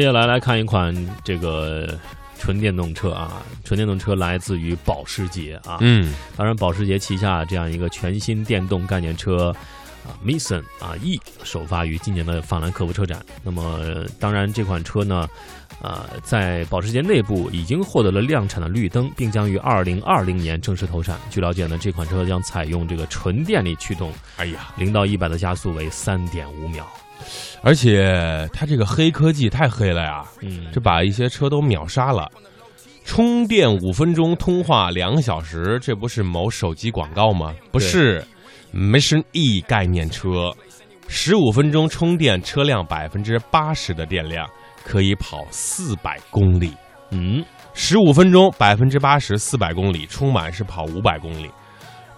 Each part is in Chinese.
接下来来看一款这个纯电动车啊，纯电动车来自于保时捷啊。嗯，当然，保时捷旗下这样一个全新电动概念车啊，Mission 啊 E 首发于今年的法兰克福车展。那么，当然这款车呢，呃，在保时捷内部已经获得了量产的绿灯，并将于二零二零年正式投产。据了解呢，这款车将采用这个纯电力驱动，哎呀，零到一百的加速为三点五秒。而且它这个黑科技太黑了呀，嗯，这把一些车都秒杀了。充电五分钟，通话两小时，这不是某手机广告吗？不是，Mission E 概念车，十五分钟充电，车辆百分之八十的电量可以跑四百公里。嗯，十五分钟百分之八十，四百公里，充满是跑五百公里。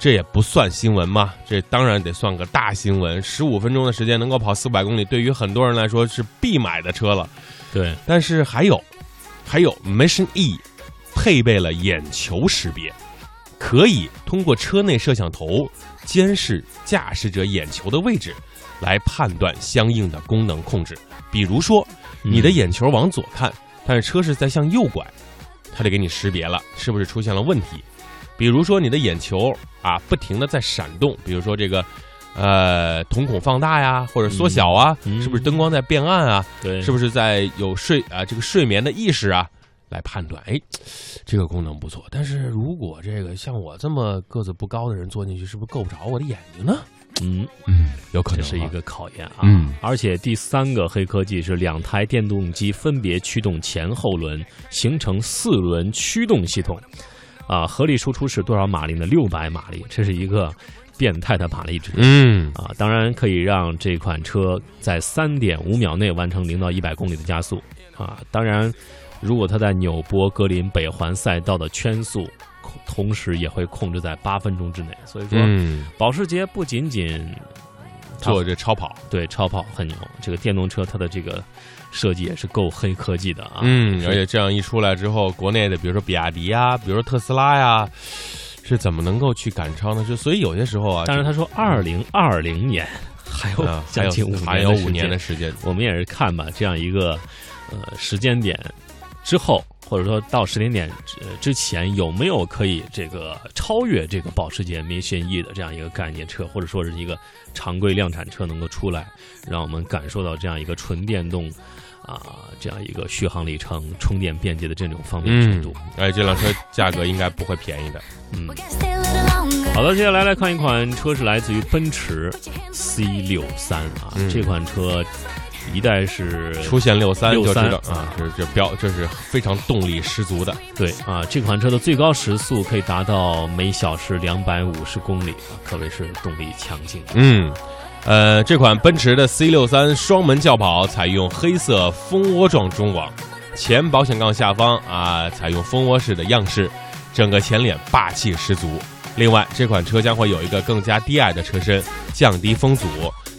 这也不算新闻嘛，这当然得算个大新闻。十五分钟的时间能够跑四百公里，对于很多人来说是必买的车了。对，但是还有，还有 Mission E 配备了眼球识别，可以通过车内摄像头监视驾驶者眼球的位置，来判断相应的功能控制。比如说，你的眼球往左看，但是车是在向右拐，它就给你识别了是不是出现了问题。比如说你的眼球啊不停的在闪动，比如说这个，呃瞳孔放大呀或者缩小啊，嗯是不是灯光在变暗啊？对，是不是在有睡啊这个睡眠的意识啊来判断？哎，这个功能不错。但是如果这个像我这么个子不高的人坐进去，是不是够不着我的眼睛呢？嗯，嗯，有可能是一个考验啊。嗯而且第三个黑科技是两台电动机分别驱动前后轮，形成四轮驱动系统。啊，合理输出是多少马力呢？六百马力，这是一个变态的马力值。嗯啊，当然可以让这款车在三点五秒内完成零到一百公里的加速啊。当然，如果它在纽博格林北环赛道的圈速，同时也会控制在八分钟之内。所以说，嗯，保时捷不仅仅做这超跑，对超跑很牛，这个电动车它的这个设计也是够黑科技的啊。嗯，而且这样一出来之后，国内的比如说比亚迪呀，比如说特斯拉呀，是怎么能够去赶超呢？就所以有些时候啊，当然他说二零二零年还有啊还有将近五还有五年年的时间，我们也是看吧，这样一个呃时间点之后，或者说到时间点之之前，有没有可以这个超越这个保时捷 Mission E 的这样一个概念车，或者说是一个常规量产车能够出来，让我们感受到这样一个纯电动啊、这样一个续航里程、充电便捷的这种方便程嗯度。，而且这辆车价格应该不会便宜的。嗯.好的，接下来来看一款车，是来自于奔驰 C 六三啊，嗯这款车一代是出现六三就知63道啊，这这标这是非常动力十足的。对啊，这款车的最高时速可以达到每小时两百五十公里啊，可谓是动力强劲。嗯，呃，这款奔驰的 C 六三双门轿跑采用黑色蜂窝状中网，前保险杠下方啊采用蜂窝式的样式，整个前脸霸气十足。另外，这款车将会有一个更加低矮的车身，降低风阻，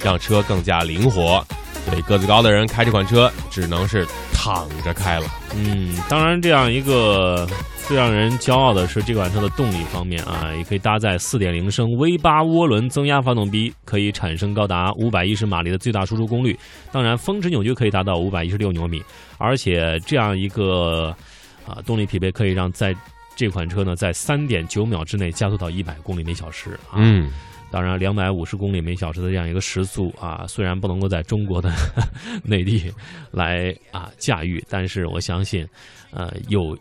让车更加灵活。所以个子高的人开这款车只能是躺着开了。嗯，当然，这样一个最让人骄傲的是这款车的动力方面啊，也可以搭载4.0升 V 八涡轮增压发动机，可以产生高达510马力的最大输出功率。当然，峰值扭矩可以达到516牛米，而且这样一个啊动力匹配可以让在这款车呢在3.9秒之内加速到100公里每小时啊。嗯，当然，两百五十公里每小时的这样一个时速啊，虽然不能够在中国的 内地来啊驾驭，但是我相信，呃，有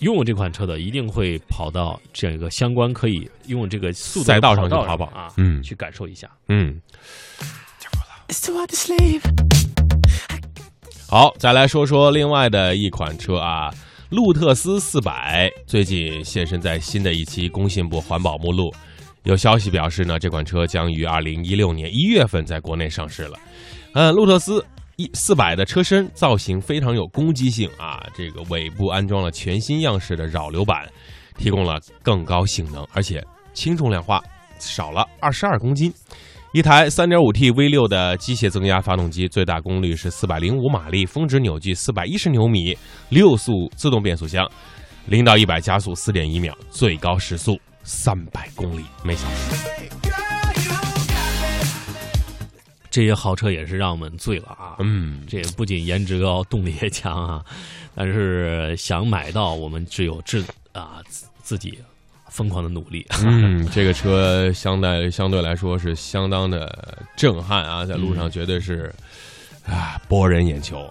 拥有这款车的一定会跑到这样一个相关可以拥有这个速度赛道上去跑跑啊，嗯去感受一下。嗯。好，再来说说另外的一款车啊，路特斯四百最近现身在新的一期工信部环保目录。有消息表示呢，这款车将于二零一六年一月份在国内上市了。呃，路特斯一四百的车身造型非常有攻击性啊，这个尾部安装了全新样式的扰流板，提供了更高性能，而且轻重量化，少了二十二公斤。一台 3.5T V6 的机械增压发动机，最大功率是405马力，峰值扭矩410牛米，六速自动变速箱，零到一百加速4.1秒，最高时速300公里每小时。这些豪车也是让我们醉了啊！嗯，这不仅颜值高，动力也强啊，但是想买到，我们只有自啊自自己疯狂的努力。嗯，这个车相对相对来说是相当的震撼啊，在路上绝对是啊博人眼球。